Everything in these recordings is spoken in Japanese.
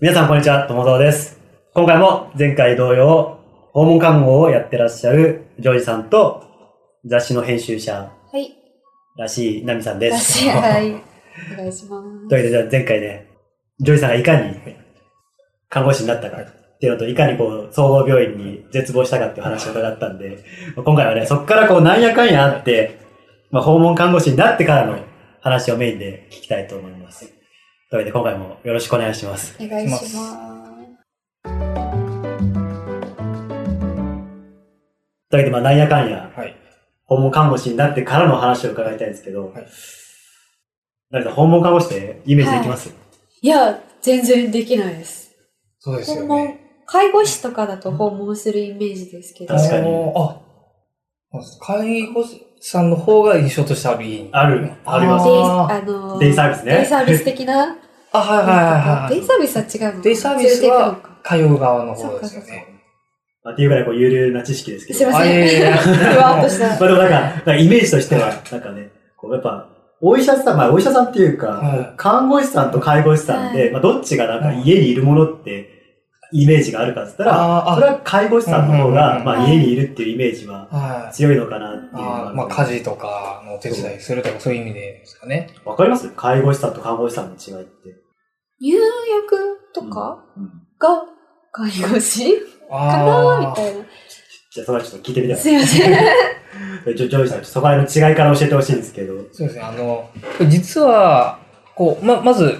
皆さんこんにちは、ともぞうです。今回も前回同様、訪問看護をやってらっしゃるジョージさんと雑誌の編集者はい。らしいナミさんです。私、はい。お願いしまというわけで、じゃあ前回ね、ジョージさんがいかに看護師になったかっていうのと、いかにこう、総合病院に絶望したかっていう話を伺ったんで、まあ今回はね、そこからこう、なんやかんやあって、まあ、訪問看護師になってからの話をメインで聞きたいと思います。というわけで、今回もよろしくお願いします。す。お願いします。というわけで、まあ、なんやかんや、はい。訪問看護師になってからの話を伺いたいんですけど、はいなんか訪問看護師ってイメージできます、いや、全然できないです。そうですよ訪問ね。、介護士とかだと訪問するイメージですけど。確かにああ、介護士さんの方が印象としてあるいい。あるありますデイあのデイサービスねデイサービス的な？あ、はいはいはいはい。デイサービスは違うの？デイサービスは通う側の方ですよね。まあ、っていうぐらいこう、有料な知識ですけど。すいません。あいやいやいやふわっとした。まあでもなんか、なんかイメージとしては、なんかね、こうやっぱ、お医者さん、まあお医者さんっていうか、はい看護師さんと介護士さんで、はいまあどっちがなんか家にいるものって、イメージがあるかって言ったら、あーあそれは介護士さんの方うんうんが、うんまあ家にいるっていうイメージははい。強いのかなっていうのがあーまあ、家事とかのお手伝いするとかそういう意味でですかね。わかります？介護士さんと看護師さんの違いって。入浴とか？うんが介護士？かあなみたいな。じゃあ、それはちょっと聞いてみたい。すいません。ジョジョージさん、そこら辺の違いから教えてほしいんですけど。そうですね。あの、実は、こう、ま、まず、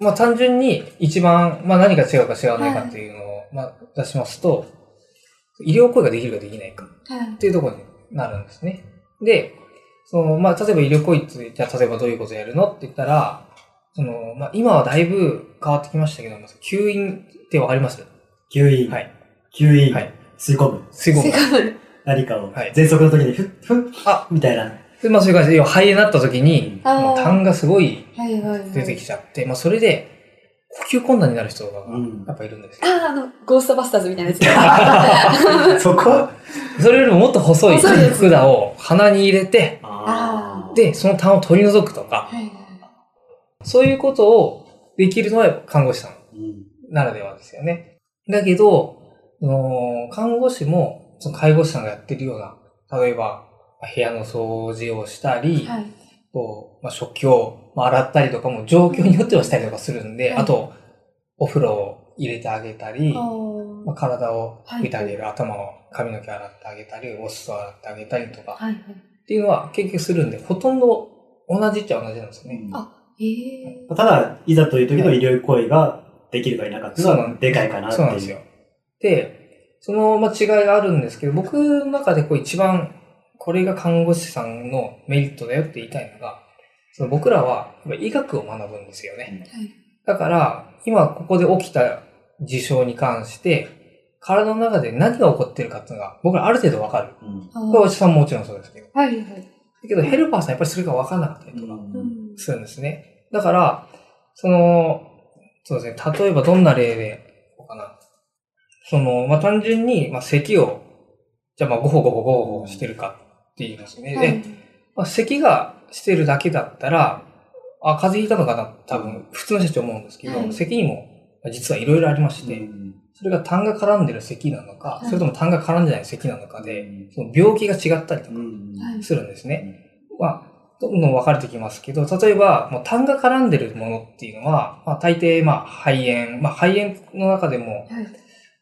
まあ、単純に一番、まあ、何が違うか違わないかっていうのを、まあ、出しますと、医療行為ができるかできないかはいっていうところになるんですね。で、その、まあ、例えば医療行為って、じゃあ例えばどういうことやるのって言ったら、その、まあ、今はだいぶ変わってきましたけど、吸引ってわかります？吸引。はい。吸引。はい。吸い込む。吸い込む。何かを。はい喘息の時に、ふっ、ふっ、あみたいな。で、まあ、そういう感じで、要は肺になった時に、あー。もう痰がすごい。出てきちゃって、まあ、それで、呼吸困難になる人がうん。やっぱいるんですよ。ああ、あの、ゴーストバスターズみたいなやつ。そこ？それよりももっと細い管を鼻に入れて、で、その痰を取り除くとか、そういうことをできるのは看護師さんうん。ならではですよね。だけど、その看護師も、その介護士さんがやってるような、例えば、まあ部屋の掃除をしたり、はい。こうまあ、食器をまあ洗ったりとかも状況によってはしたりとかするんで、はいあと、お風呂を入れてあげたり、まあ、体を拭いてあげる、は頭を、髪の毛洗ってあげたり、お酢を洗ってあげたりとか、はいはい。っていうのは結局するんで、ほとんど同じっちゃ同じなんですよね。あええただ、いざという時の医療行為ができるか否かっていうのはそうなんでかいかなっていう。そうなんですよ。で、その、まあ、違いがあるんですけど、僕の中でこう一番、これが看護師さんのメリットだよって言いたいのが、その僕らは医学を学ぶんですよね。はい。だから、今ここで起きた事象に関して、体の中で何が起こってるかっていうのが、僕らある程度わかる。うんあこれはお医者さんももちろんそうですけど。はいはい。だけど、ヘルパーさんやっぱりそれがわかんなかったりとかうんうんするんですね。だから、その、そうですね、例えばどんな例で、こうかな。その、まあ、単純に、まあ、咳を、じゃあまあ、ゴホゴホゴホゴホしてるかって言いますね。はい。で、まあ、咳がしてるだけだったら、あ、風邪ひいたのかな？多分、普通の人たち思うんですけど、はい。咳にも、まあ実はいろいろありまして、うん。それが痰が絡んでる咳なのか、はい。それとも痰が絡んでない咳なのかで、その病気が違ったりとかするんですね。まあ、どんどん分かれてきますけど、例えば、もう痰が絡んでるものっていうのは、まあ、大抵、まあ、肺炎、まあ、肺炎の中でも、はい。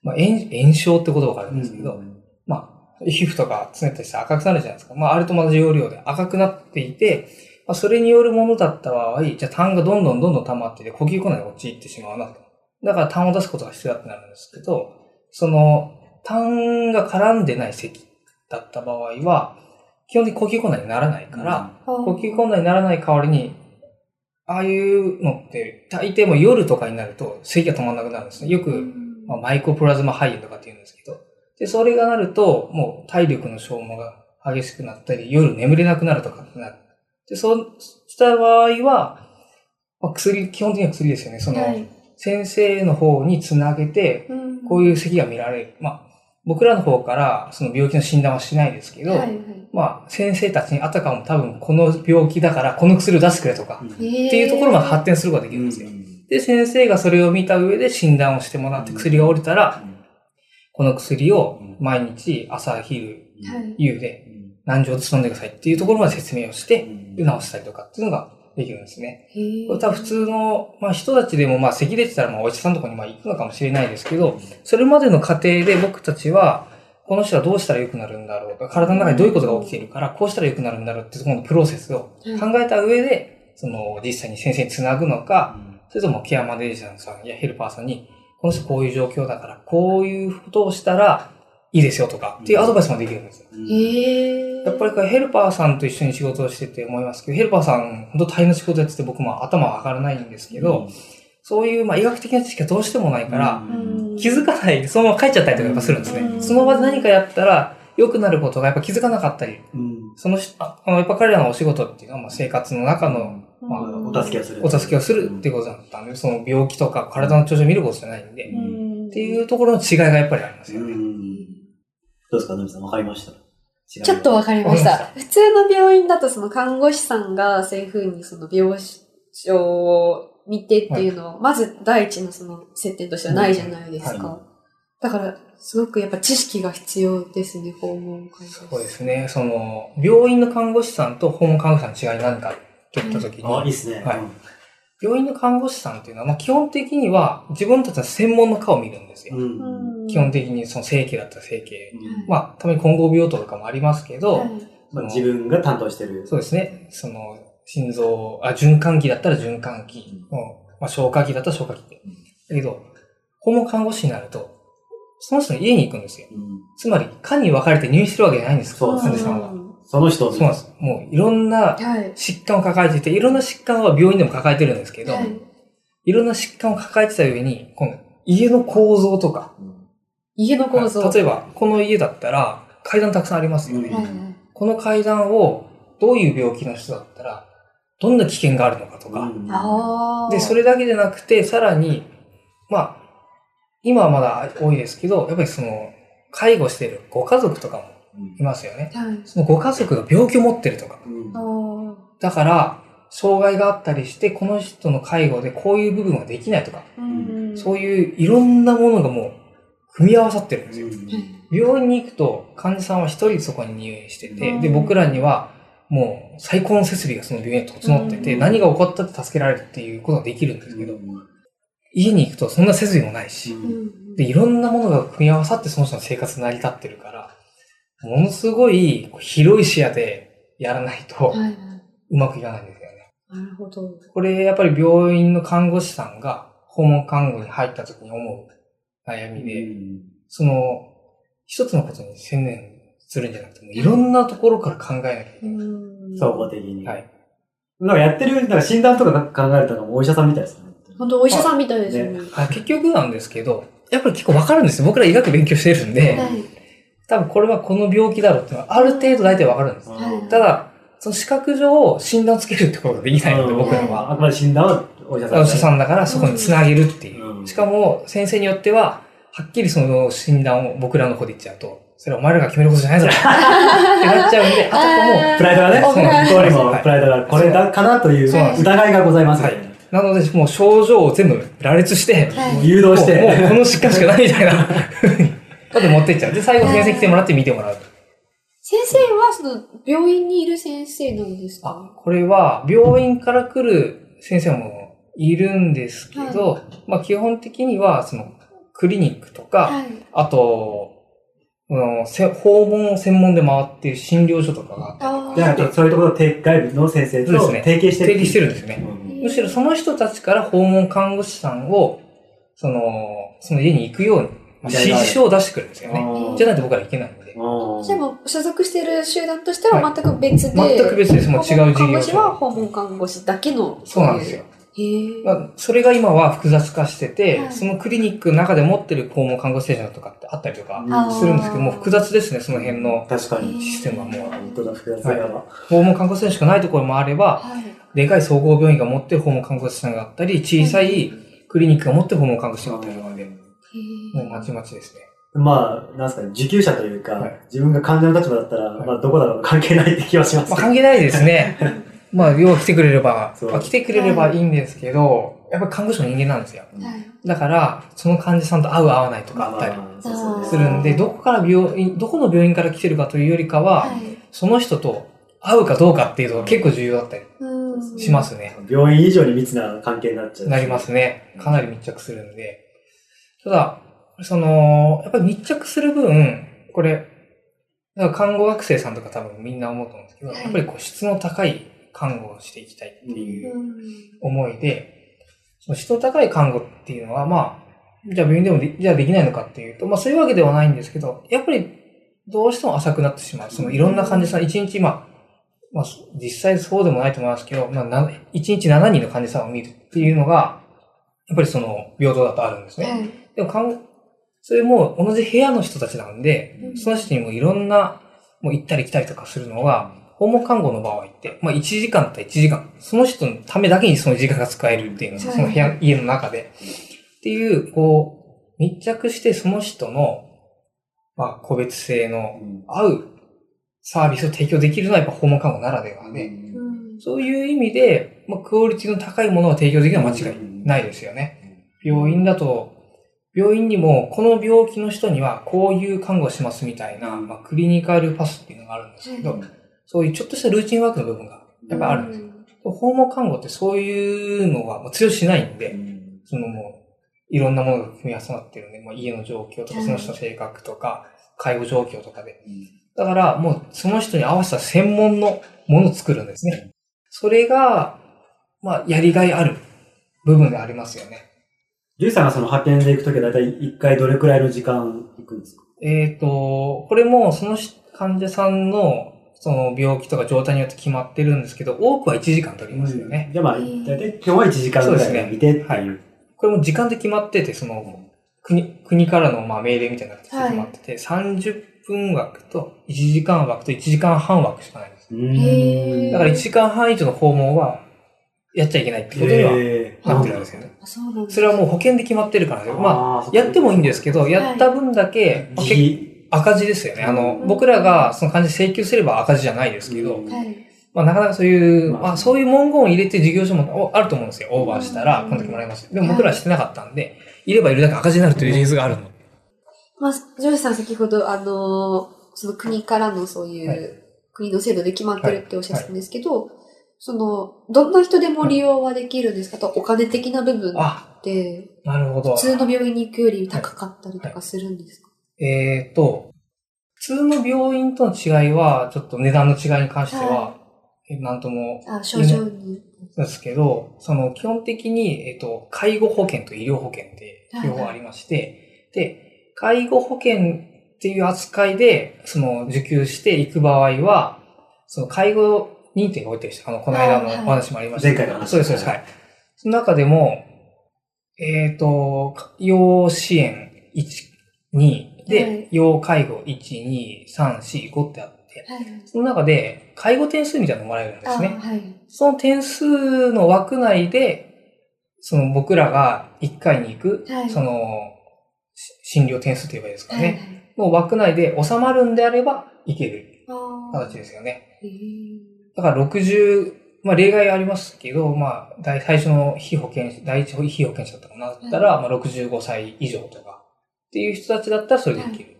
まあ、炎炎症って言葉があるうんんですけど、まあ、皮膚とかつねったりして赤くなるじゃないですか。まあ、あれと同じ要領で赤くなっていて、まあ、それによるものだった場合、じゃあ痰がどんどんどんどん溜まってて、呼吸困難に陥ってしまうなと。だから痰を出すことが必要だってなるんですけど、その、痰が絡んでない咳だった場合は、基本的に呼吸困難にならないから、呼吸困難にならない代わりに、ああいうのって、大抵もう夜とかになると咳が止まらなくなるんですね。よく、まあ、マイコプラズマ肺炎とかって言うんですけど。で、それがなると、もう体力の消耗が激しくなったり、夜眠れなくなるとかってなる。で、そうした場合は、まあ、薬、基本的には薬ですよね。その、はい。先生の方につなげて、こういう咳が見られる。まあ、僕らの方からその病気の診断はしないですけど、はいはい。まあ、先生たちにあたかも多分この病気だからこの薬を出してくれとか、っていうところまで発展することができるんですよ。で、先生がそれを見た上で診断をしてもらって薬が降りたら、この薬を毎日朝、昼、はい。夕で何錠ずつ飲んでくださいっていうところまで説明をして、で、治したりとかっていうのができるんですね。これ多分普通の、まあ、人たちでも、まあ、咳出てたら、まあ、お医者さんとかにまあ行くのかもしれないですけど、それまでの過程で僕たちは、この人はどうしたら良くなるんだろうとか、体の中にどういうことが起きているから、こうしたら良くなるんだろうっていうところのプロセスを考えた上で、その、実際に先生につなぐのか、それともケアマネージャーさんやヘルパーさんに、この人こういう状況だから、こういうことをしたらいいですよとか、っていうアドバイスもできるんですよ。へー。やっぱりこれヘルパーさんと一緒に仕事をしてて思いますけど、ヘルパーさん、本当大変な仕事やってて僕も頭は上がらないんですけど、そういうまあ医学的な知識がどうしてもないから、うん。気づかないでそのまま帰っちゃったりとかやっぱするんですね。うん。その場で何かやったら良くなることがやっぱ気づかなかったり、そのあのやっぱ彼らのお仕事っていうのはまあ生活の中のまあうんお助けをする。お助けをするっていうことだったんで、その病気とか体の調子を見ることじゃないんで、っうんていうところの違いがやっぱりありますよね。うんどうですか、のみさん、わかりました？ちょっとわかりました。普通の病院だとその看護師さんがそういうふうにその病床を見てっていうのを、まず第一のその接点としてはないじゃないですはか。だから、すごくやっぱ知識が必要ですね、訪問看護師。そうですね。その、病院の看護師さんと訪問看護師さんの違い何かって言ったときに、あ、いいっすね。はい病院の看護師さんっていうのは、まあ、基本的には自分たちの専門の科を見るんですよ。うん。うん基本的にその整形だったら整形。うんまあ、たまに混合病棟とかもありますけど、はいまあ自分が担当してる。そうですね。その、心臓、あ、循環器だったら循環器。うんうんまあ、消化器だったら消化器で。だけど、訪問看護師になると、その人の家に行くんですよ。うんつまり、科に分かれて入院してるわけじゃないんです。そう患者さんは。んその人そうなんです。もう、いろんなはい。疾患を抱えていて、いろんな疾患は病院でも抱えてるんですけど、はいいろんな疾患を抱えてた上に、この家の構造とか、家の構造。例えば、この家だったら階段たくさんありますよね。うんこの階段をどういう病気の人だったら、どんな危険があるのかとか。うん。で、それだけでなくて、さらに、まあ、今はまだ多いですけど、やっぱりその、介護してるご家族とかもいますよね。はい。そのご家族が病気を持ってるとか。うんあだから、障害があったりして、この人の介護でこういう部分はできないとか。あ。うんそういういろんなものがもう、組み合わさってるんですよ。うん病院に行くと患者さんは一人そこに入院してて、うんで、僕らにはもう最高の設備がその病院に整ってて、うん何が起こったって助けられるっていうことができるんですけど、家に行くとそんな設備もないし、うんで、いろんなものが組み合わさってその人の生活成り立ってるから、ものすごい広い視野でやらないと。うまくいかないんですよね。なるほど。これやっぱり病院の看護師さんが訪問看護に入った時に思う悩みで、その、一つのことに専念するんじゃなくて、いろんなところから考えなきゃいけない。うん総合的に。はい。なんかやってる、なんか診断とか考えるとお医者さんみたいですね。本当お医者さんみたいですよね。あ結局なんですけど、やっぱり結構わかるんですよ。僕ら医学勉強してるんで、はい。多分これはこの病気だろうっていうのはある程度大体わかるんです。はい。ただ、その資格上診断つけるってことができないので、うん。僕らは。あくまで診断はお医者さん。お医者さんだからそこにつなげるっていう。うん。しかも、先生によっては、はっきりその診断を僕らの方で言っちゃうと、それはお前らが決めることじゃないぞってなっちゃうんで、あたかも、プライドがね、お向願いこうにもプライドがこれだかなというそうなんです。疑いがございます。はい。なので、もう症状を全部羅列して、誘導しもうもうこて。の疾患しかないみたいな風に、まで持ってっちゃう。で、最後先生来てもらって見てもらうと。先生はその病院にいる先生なんですあか、これは病院から来る先生もいるんですけど、まあ基本的には、その、クリニックとか、はい。あと、うんせ訪問を専門で回っている診療所とかがあって、あで、あとそういうところと提外部の先生とそうですね提携してる。提携してるんですねうんむしろその人たちから訪問看護師さんを、その、その家に行くように、まあ指示書を出してくるんですよね。うんじゃないと僕ら行けないんで。うんじゃあもう所属している集団としては全く別で、全く別です。もう違う事業看護師は所。訪問看護師だけの。そうなんですよ。へえ。まあ、それが今は複雑化してて、はいそのクリニックの中で持ってる訪問看護ステーションとかってあったりとかするんですけども、複雑ですね、その辺の確かに。システムはもう。本当だ、複雑だわ。訪問看護ステーションしかないところもあれば、はい。でかい総合病院が持ってる訪問看護師さんがあったり、小さいクリニックが持ってる訪問看護師があったりとかで、もへうまちまちですね。まあ、なんすかね、受給者というか、はい自分が患者の立場だったら、はいまあ、どこだろう関係ないって気はしますまあ。関係ないですね。まあ、要は来てくれれば、まあ、来てくれればいいんですけど、やっぱり看護師も人間なんですよ。はい。だから、その患者さんと合う合わないとかあったりするんで、どこから病院、どこの病院から来てるかというよりかは、はい。その人と会うかどうかっていうのが結構重要だったりうんしますね。病院以上に密な関係になっちゃう。なりますね。かなり密着するんで。ただ、その、やっぱり密着する分、これ、看護学生さんとか多分みんな思うと思うんですけど、はいやっぱりこう質の高い看護をしていきたいっていううん思いで、その質の高い看護っていうのは、まあ、じゃあ病院でもでじゃあできないのかっていうと、まあそういうわけではないんですけど、やっぱりどうしても浅くなってしまう。そのいろんな患者さん、1日、まあ、まあ実際そうでもないと思いますけど、まあな1日7人の患者さんを見るっていうのが、やっぱりその平等だとあるんですね。はい。でも看護、それも同じ部屋の人たちなんで、うん。その人にもいろんな、もう行ったり来たりとかするのが、訪問看護の場合って、まあ1時間だったら1時間、その人のためだけにその時間が使えるっていうのが、はい。その部屋、家の中で。っていう、こう、密着してその人の、まあ個別性のうん。合うサービスを提供できるのはやっぱ訪問看護ならではで、うん。そういう意味で、まあクオリティの高いものを提供できるのは間違いないですよね。病院だと、病院にも、この病気の人にはこういう看護をしますみたいな、まあ、クリニカルパスっていうのがあるんですけど、はいそういうちょっとしたルーチンワークの部分がやっぱりあるんですよ。訪問看護ってそういうのはもう通用しないんで、そのもう、いろんなものが組み合わさってるんで、まあ、家の状況とか、はいその人の性格とか、介護状況とかで。だから、もうその人に合わせた専門のものを作るんですね。それが、まあ、やりがいある部分でありますよね。ジュイさんがその派遣で行くときはだいたい一回どれくらいの時間行くんですか？えっ、と、これもその患者さんのその病気とか状態によって決まってるんですけど、多くは1時間取りますよね。じゃあまあ、だいたい今日は1時間ぐらいで見てっていう。これも時間で決まってて、その国国からのまあ命令みたいな形で決まってて、30分枠と1時間枠と1時間半枠しかないんです。だから1時間半以上の訪問はやっちゃいけないってことにはなってるんですよね。あ、それはもう保険で決まってるからね。まあ、あやってもいいんですけど、やった分だけ、赤字ですよね。あの、うん僕らがその感じ請求すれば赤字じゃないですけど。まあなかなかそういう、まあまあそういう文言を入れて事業所もおあると思うんですよ。オーバーしたら、うんこの時もらいます。でも僕らはしてなかったんで、いればいるだけ赤字になるという事実があるの。まあ、ジョージさん先ほど、あのーその国からのそういう、はい国の制度で決まってるっておっしゃってたんですけど、その、どんな人でも利用はできるんですか？と、お金的な部分っあ、て、なるほど。普。通の病院に行くより高かったりとかするんですか、えっ、と、普通の病院との違いは、ちょっと値段の違いに関しては、なんともあ、症状に。ですけど、その基本的に、えっ、と、介護保険と医療保険って両方ありまして、で、介護保険っていう扱いで、その受給していく場合は、その介護認定が置いてる人、あの、この間のおはい話もありましたけど前回の話そうです、そうです、はい。その中でも、えっ、と、要支援1、2で、はい要介護1、2、3、4、5ってあって、はい。その中で介護点数みたいなのがもらえるんですね。あはい。その点数の枠内で、その僕らが1回に行く、はいその、し診療点数と言えばいいですかはい。ね。の枠内で収まるんであれば、いけるあ形ですよね。ーへーだから60、まあ例外ありますけど、まあ大最初の被保険、第一被保険者だったかな、だったら、まあ65歳以上とかっていう人たちだったらそれでいける。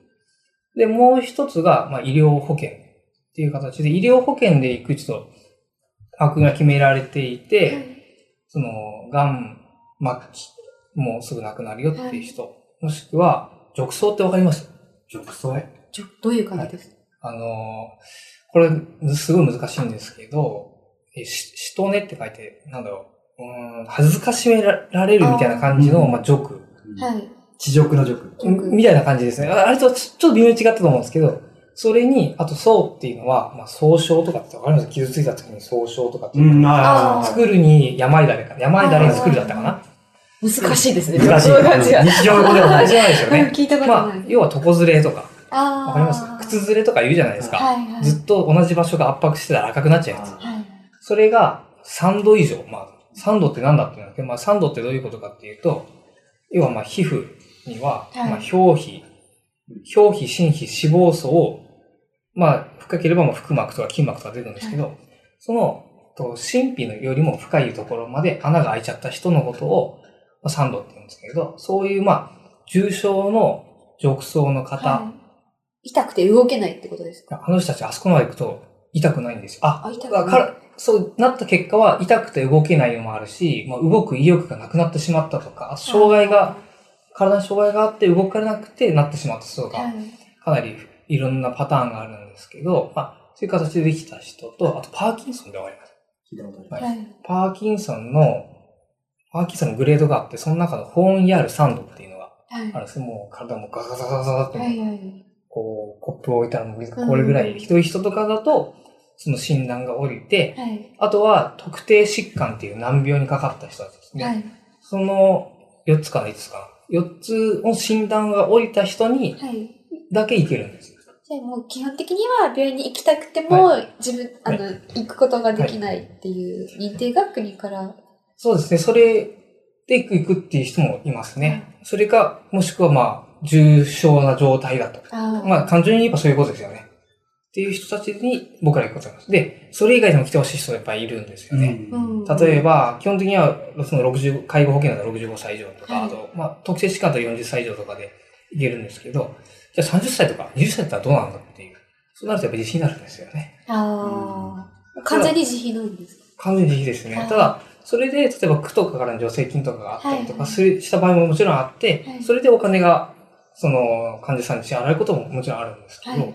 で、もう一つが、まあ医療保険っていう形で、医療保険で行くちょっと枠が決められていて、はい。その、がん末期、もうすぐ亡くなるよっていう人、もしくは、褥瘡ってわかります？褥瘡？ちょどういう感じですか、あのー、これ、すごい難しいんですけど、えし、しとねって書いて、なんだろう、うーん、恥ずかしめられるみたいな感じの、あーまあ、ジョーク、はい。地獄の辱。ジョークみたいな感じですね。ああれとちちょっと微妙に違ったと思うんですけど、それに、あと、そうっていうのは、まあ、総称とかってわかります？傷ついた時に総称とかっていうう。ん、あー作るに病だれか、病だれに作るだったかな？難しいですね。難しい。そういう感じが。日常語ではない。じゃないですよね。聞いたことない。まあ、要は床ずれとか、わかります？靴ずれとか言うじゃないですか。はいはい。ずっと同じ場所が圧迫してたら赤くなっちゃうやつ。はい。それが3度以上。まあ、3度って何だって言うんだけど、まあ3度ってどういうことかっていうと、要はまあ皮膚には、はいまあ表皮、表皮、心皮、脂肪層を、まあ深ければまあ腹膜とか筋膜とか出るんですけど、そのと神秘のよりも深いところまで穴が開いちゃった人のことを、まあ、サンドって言うんですけど、そういう、まあ、重症の褥瘡の方、はい痛くて動けないってことですか？あの人たちあそこまで行くと痛くないんですよ。あ、あ、痛くだから、そうなった結果は痛くて動けないのもあるし、まあ、動く意欲がなくなってしまったとか、障害が、体に障害があって動かれなくてなってしまった人とか、なりいろんなパターンがあるんですけど、まあ、そういう形でできた人と、あとパーキンソンで終わります。聞いたことある。はいはい。パーキンソンの、パーキンソンのグレードがあって、その中のホーンヤール3度っていうのがはいあるんですよ。もう体もガサガサガサガサって、はいはい。こう、コップを置いたらもう水がこれぐらい、ひどい人とかだと、その診断が下りて、はい。あとは特定疾患っていう難病にかかった人たちですね。はい。その4つかな、5つかな。4つの診断が下りた人にはい。だけ行けるんです。じゃあもう基本的には病院に行きたくても、自分、あの、行くことができないっていう認定が国から。そうですね。それで行くっていう人もいますね。それか、もしくはまあ、重症な状態だと。まあ、単純に言えばそういうことですよね。っていう人たちに僕ら行くことます。で、それ以外でも来てほしい人がいっぱいいるんですよね。うん。例えば、基本的には、その60、介護保険だと65歳以上とか、はいあと、まあ、特定疾患だと40歳以上とかでいけるんですけど、じゃあ30歳とか20歳だったらどうなんだっていう。そうなるとやっぱり自信になるんですよね。ああ。完全に自費なんですか？完全に自費ですね。はいただ、それで、例えば区とかからの助成金とかがあったりとかはいするした場合ももちろんあって、はいそれでお金が、その、患者さんに支払われることももちろんあるんですけど、はい。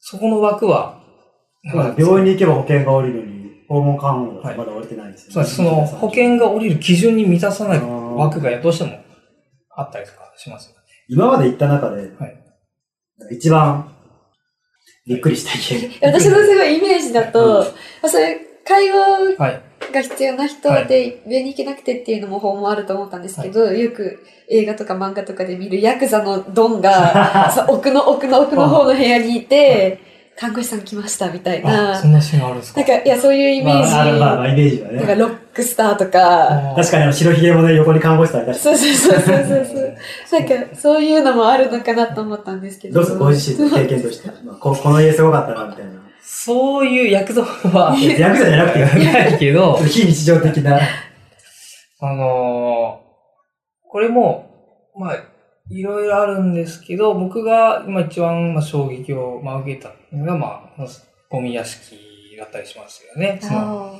そこの枠は、まあ病院に行けば保険が下りるのに、訪問看護がまだ下りてないんですよね。そうです。その保険が下りる基準に満たさない枠がどうしてもあったりとかしますよね。今まで行った中で、はい一番びっくりした家。私のすごいイメージだと、そういう介護はい。が必要な人で病院に行けなくてっていうのも訪問あると思ったんですけど、よく映画とか漫画とかで見るヤクザのドンが、奥の奥の奥の方の部屋にいて、看護師さん来ましたみたいあ、なそ。んなシーンあるんですか？なんか、いや、そういうイメージ。まあ、まあまあ、イメージはなんか、ね。ロックスターとか、確かに白ひげもね、横に看護師さんいたし。そうそうそうそうそうそう。なんか、そういうのもあるのかなと思ったんですけど。どうですかご自身の経験として。まあ、ここの家すごかったな、みたいな。そういうヤクザは、ヤクザじゃなくて、ないけど、非日常的な。あのーこれも、まあ、いろいろあるんですけど、僕が今一番まあ衝撃を、まあ、受けたのが、まあ、ゴミ屋敷だったりしますよね。そのあ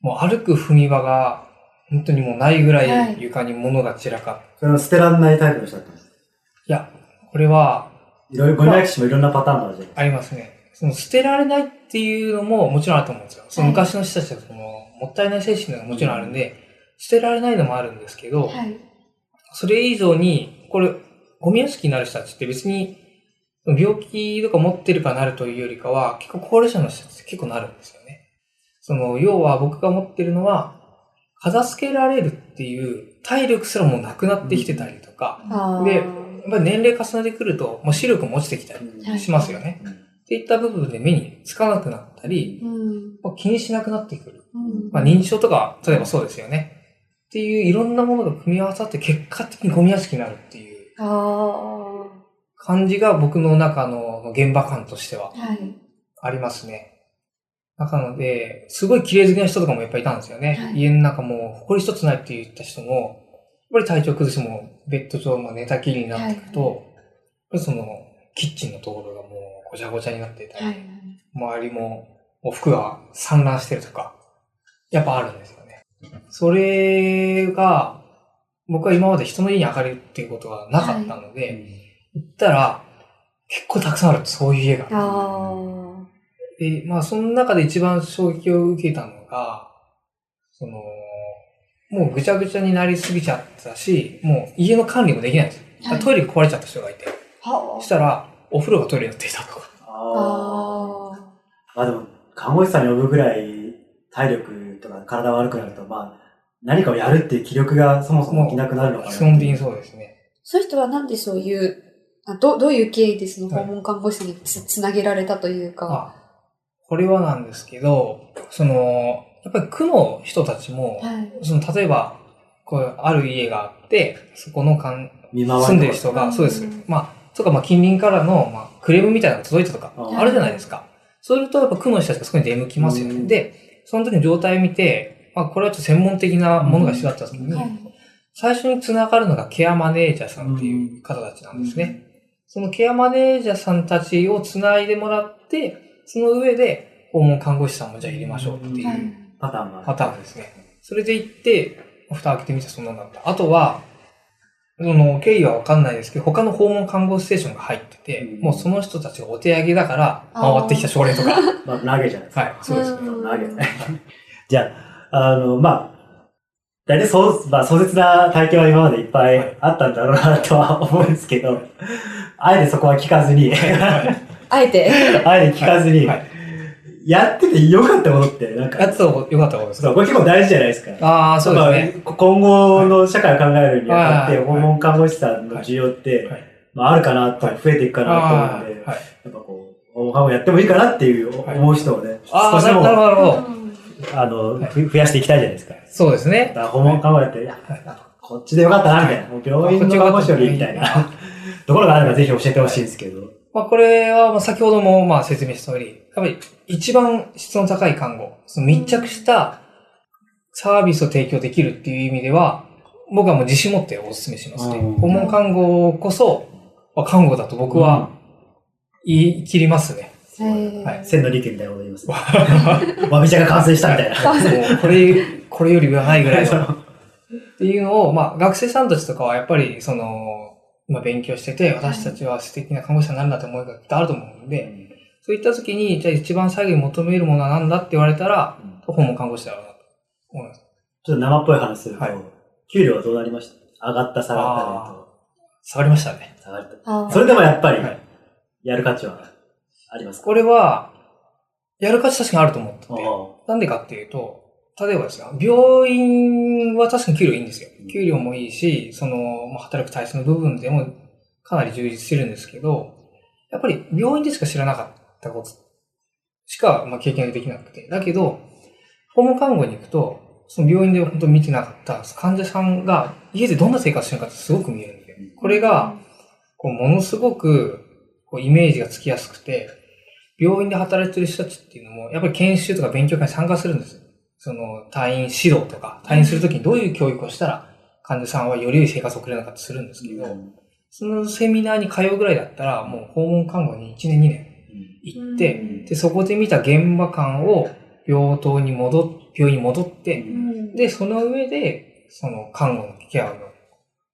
もう歩く踏み場が本当にもうないぐらはいい床に物が散らかって、それを捨てらんないタイプの人だったんです。いや、これはいろいろ、ゴミ焼き師もいろんなパターンがあるじゃないありますね。その捨てられないっていうのももちろんあると思うんですよ。そのはい昔の人たちはそのもったいない精神がもちろんあるんで、捨てられないのもあるんですけど、あ。はい。それ以上に、これ、ゴミ屋敷になる人たちって別に、病気とか持ってるからなるというよりかは、結構高齢者の人たちって結構なるんですよね。その、要は僕が持ってるのは、片付けられるっていう体力すらもうなくなってきてたりとか、ああ。でやっぱり年齢重ねてくると、もう視力も落ちてきたりはいしますよね。っていった部分で目につかなくなったり、うん。まあ気にしなくなってくる。うん。まあ、認知症とか、例えばそうですよね。っていういろんなものが組み合わさって結果的にゴミ屋敷になるっていうあ感じが僕の中の現場感としてはあ。りますね。なので、すごい綺麗好きな人とかもやっぱりいたんですよね。はい家の中もう埃一つないって言った人も、やっぱり体調崩してもベッド上も寝たきりになっていくと、はいそのキッチンのところがもうごちゃごちゃになっていたり、はい。周りもお服が散乱してるとか、やっぱあるんですよね。それが、僕は今まで人の家に上がるっていうことはなかったので、行ったら、結構たくさんある、そういう家が。あで、まあ、その中で一番衝撃を受けたのが、その、もうぐちゃぐちゃになりすぎちゃったし、もう家の管理もできないんですよ。だからトイレが壊れちゃった人がいて、そしたら、お風呂がトイレになっていたとか。ああ。あ。あ、でも、看護師さんに呼ぶぐらい体力とか体悪くなると、まあ、何かをやるっていう気力がそもそも起きなくなるのかな。基本的にそうですね。そういう人はなんでそういう、あどどういう経緯でそのはい訪問看護師につ,、つなげられたというか。あ、これはなんですけど、その、やっぱり区の人たちも、はい。その、例えば、こう、ある家があって、そこのかん見回り住んでる人が、うんそうです。まあ、とか、まあ、近隣からの、まあ、クレームみたいなのが届いたとか、うんあるじゃないですか。そうすると、やっぱ区の人たちがそこに出向きますよね。うんで、その時の状態を見て、まあこれはちょっと専門的なものが必要だった時に、はい。最初に繋がるのがケアマネージャーさんっていう方たちなんですね。そのケアマネージャーさんたちを繋いでもらって、その上で訪問看護師さんもじゃあ入れましょうっていはいうパターンがある。パターンですね。それで行って、蓋開けてみたらそんなんだった。あとは、その、経緯はわかんないですけど、他の訪問看護ステーションが入ってて、うん。もうその人たちがお手上げだから、回ってきた症例とか。まあ、投げじゃないですか。はい、そうです投げ。ね。じゃあ、あの、まあ、大体そう、まあ、壮絶な体験は今までいっぱいあったんだろうなとは思うんですけど、あえてそこは聞かずに、あえて。あえて聞かずに、はいやっててよかったものって、なんか、やってた良かったことですか？そう、これ結構大事じゃないですか。ああ、そうですね。今後の社会を考えるにあたって、はい訪問看護師さんの需要って、はいまあ、あるかなと、はい増えていくかなと思うんで。やっぱこう、訪問看護やってもいいかなっていうはい思う人をね、ああ、少しでも。あの、増やしていきたいじゃないですか。そうですね。訪問看護やって、こっちでよかったな、みたいな。もう病院の看護師より、みたいな。ところがあればぜひ教えてほしいんですけど。まあ、これは、まあ、先ほども、まあ、説明した通り、やっぱり、一番質の高い看護、その密着したサービスを提供できるっていう意味では、僕はもう自信持ってお勧めしますねうん。訪問看護こそ、まあ看護だと僕は言い切りますね。はい。千の利休みたいなこと言います。わび茶が完成したみたいな。もうこれ、これより上はないぐらいの。っていうのを、まあ、学生さんたちとかはやっぱり、その、まあ、勉強してて、私たちは素敵な看護師さんになるんだと思いがきっとあると思うんで、そういった時に、じゃあ一番最後に求めるものは何だって言われたら、訪問看護師だろうなと思います。ちょっと生っぽい話するとはい、給料はどうなりました？上がった、下がったで下がりましたね。下がった。それでもやっぱりはい、やる価値はありますか？これは、やる価値確かにあると思ってて、おなんでかっていうと、例えばですよ、病院は確かに給料いいんですよ。うん。給料もいいし、その、まあ、働く体制の部分でもかなり充実してるんですけど、やっぱり病院でしか知らなかったこと。しか、まあ、経験ができなくて。だけど、訪問看護に行くと、その病院で本当に見てなかった患者さんが家でどんな生活してるのかってすごく見えるんで、これが、こう、ものすごく、こう、イメージがつきやすくて、病院で働いてる人たちっていうのも、やっぱり研修とか勉強会に参加するんですよ。その、退院指導とか、退院するときにどういう教育をしたら、患者さんはより良い生活を送れるのかってするんですけど、そのセミナーに通うぐらいだったら、もう訪問看護に1年2年行って、うん。で、そこで見た現場感を病棟に戻っ、病院に戻って、うん。で、その上で、その看護のケアを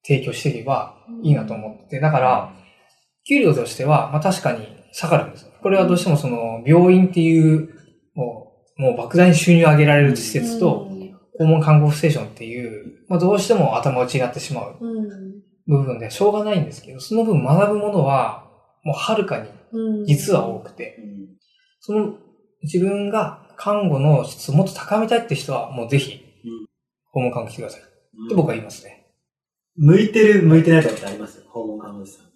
提供していけばいいなと思ってて、だから、給料としては、まあ確かに下がるんですよ。これはどうしてもその、病院っていう、もう、もう莫大に収入を上げられる施設と、訪問看護ステーションっていう、まあどうしても頭打ちになってしまううん。部分ではしょうがないんですけど、その分学ぶものは、もうはるかにうん実は多くて、その自分が看護の質をもっと高めたいって人は、もうぜひうん、訪問看護来てください。って僕は言いますね。向いてる、向いてないとかってあります？訪問看護師さん。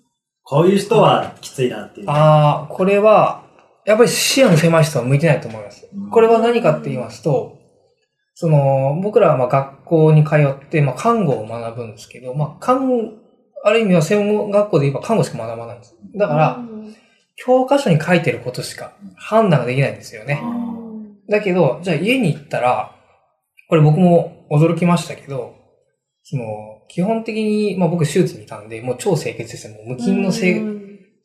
こういう人はきついなっていう。ああ、これは、やっぱり視野の狭い人は向いてないと思います。これは何かって言いますと、その、僕らはまあ学校に通って、まあ看護を学ぶんですけど、まあ看護、ある意味は専門学校で言えば看護しか学ばないんです。だから、教科書に書いてることしか判断ができないんですよね。だけど、じゃあ家に行ったら、これ僕も驚きましたけど、その、基本的に、まあ僕手術にいたんで、もう超清潔ですよ。もう無菌のせい、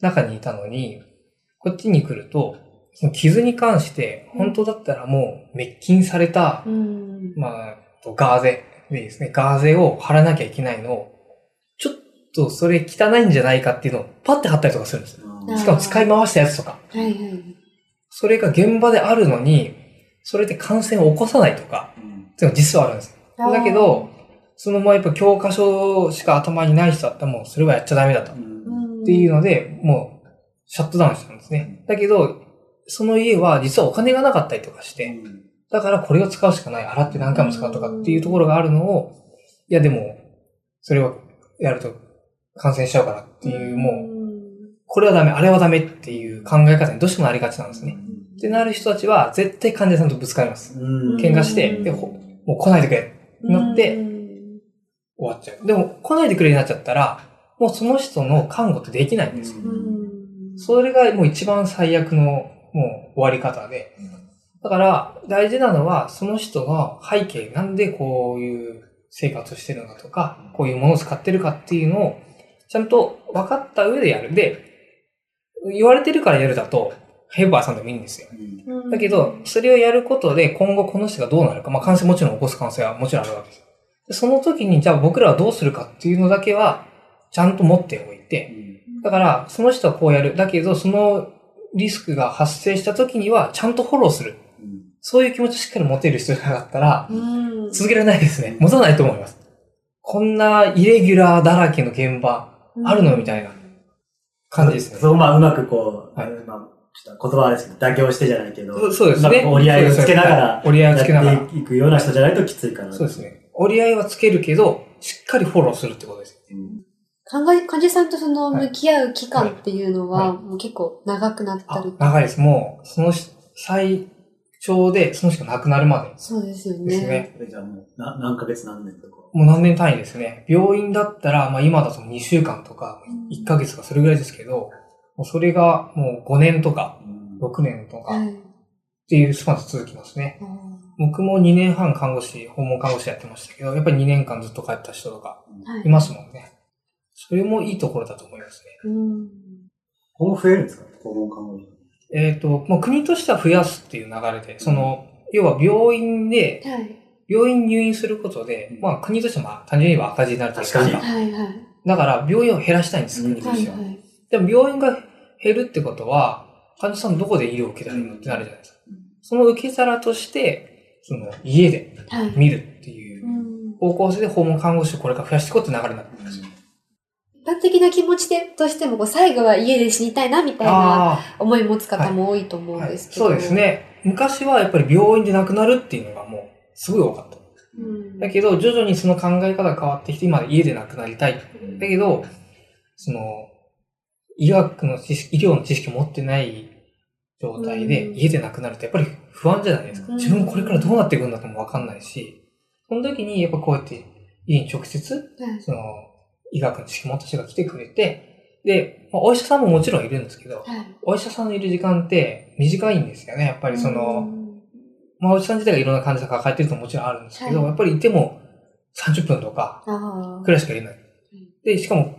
中にいたのに、こっちに来ると、その傷に関して、本当だったらもう滅菌された、うんまあ、とガーゼでですね、ガーゼを貼らなきゃいけないのを、ちょっとそれ汚いんじゃないかっていうのをパッて貼ったりとかするんですよ。うんしかも使い回したやつとか。はいはい。それが現場であるのに、それで感染を起こさないとか、っていうのが実はあるんです。だけど、そのままやっぱ教科書しか頭にない人だったらもうそれはやっちゃダメだと。っうんていうので、もう、シャットダウンしたんですね。だけど、その家は実はお金がなかったりとかして、だからこれを使うしかない。洗って何回も使うとかっていうところがあるのを、いやでも、それをやると感染しちゃうからっていう、もう、これはダメ、あれはダメっていう考え方にどうしてもなりがちなんですね。ってなる人たちは絶対患者さんとぶつかります。うん喧嘩して、で、ほもう来ないでくれってなってうん終わっちゃう。でも来ないでくれになっちゃったら、もうその人の看護ってできないんですよ。うんそれがもう一番最悪のもう終わり方で、だから、大事なのは、その人の背景、なんでこういう生活をしてるのかとか、こういうものを使ってるかっていうのを、ちゃんと分かった上でやる。で、言われてるからやるだと、ヘルパーさんでもいいんですよ。うんだけど、それをやることで今後この人がどうなるか、まあ感染もちろん起こす可能性はもちろんあるわけですその時に、じゃあ僕らはどうするかっていうのだけは、ちゃんと持っておいて、だから、その人はこうやる。だけど、そのリスクが発生した時には、ちゃんとフォローする。うんそういう気持ちをしっかり持てる人じゃなかったら、うん。続けられないですね。持たないと思います。こんなイレギュラーだらけの現場、あるのみたいな感じですね。そう、まあ、うまくこう、はいまあ、ちょっと言葉はあれですけど、妥協してじゃないけど、そうそうですね。まあ折り合いをつけながら、折り合いをつけながらやっ。ていくような人じゃないときついかな。そうですね。折り合いはつけるけど、しっかりフォローするってことです。うん。考え、患者さんとその向き合う期間っていうのは、はいもう結構長くなったあり。長いです。もう、そのし最長で、その人が亡くなるまでそうですよね。ですね。じゃあもう、な何ヶ月何年とか？もう何年単位ですね。病院だったら、まあ今だと2週間とか、1ヶ月とかそれぐらいですけど、もうそれがもう5年とか、6年とかっはい。ていうスパンで続きますね。僕も2年半看護師、訪問看護師やってましたけど、やっぱり2年間ずっと帰った人とかはいいますもんね。それもいいところだと思いますね。うん。今後増えるんですか？訪問看護師。えっ、と、もう国としては増やすっていう流れで、その、要は病院で、はい。病院入院することで、まあ国としてはまあ単純に言えば赤字になるという確かにはいはい。だから病院を減らしたいんです、国としては。はい。でも病院が減るってことは、患者さんどこで医療を受けたらいいのってなるじゃないですか。その受け皿として、その家ではい。見るっていううん方向性で訪問看護師をこれから増やしていこうって流れになってるんですよ。一般的な気持ちでとしても、こう最後は家で死にたいなみたいなあ思い持つ方も多いと思。うんですけど。そうです。ね。昔はやっぱり病院で亡くなるっていうのがもうすごい多かった。うん。だけど、徐々にその考え方が変わってきて、今家で亡くなりたい。だけど、その、医学の知識、医療の知識を持ってない状態でうん家で亡くなるとやっぱり不安じゃないですか。うん自分これからどうなっていくんだともわかんないし、その時にやっぱこうやって家に直接、はいその、医学の知識を持った人が来てくれて、で、まあ、お医者さんももちろんいるんですけど、はい。お医者さんのいる時間って短いんですよね。やっぱりその、うんまあ、お医者さん自体がいろんな患者さん抱えてるともちろんあるんですけど、はいやっぱりいても30分とか。くらいしかいれない。で、しかも、